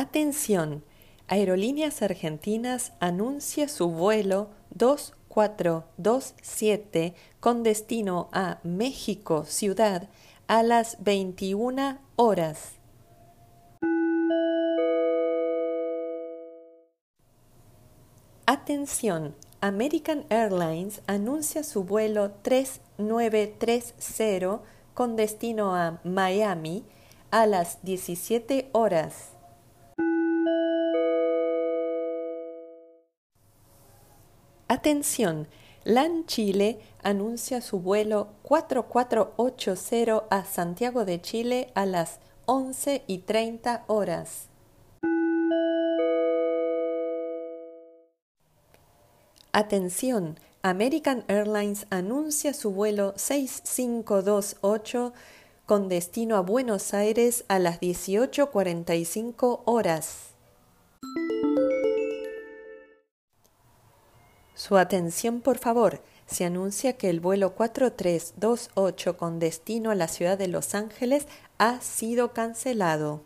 Atención, Aerolíneas Argentinas anuncia su vuelo 2427 con destino a México Ciudad a las 21 horas. Atención, American Airlines anuncia su vuelo 3930 con destino a Miami a las 17 horas. Atención, LAN Chile anuncia su vuelo 4480 a Santiago de Chile a las 11 y 30 horas. Atención, American Airlines anuncia su vuelo 6528 con destino a Buenos Aires a las 18.45 horas. Su atención, por favor. Se anuncia que el vuelo 4328 con destino a la ciudad de Los Ángeles ha sido cancelado.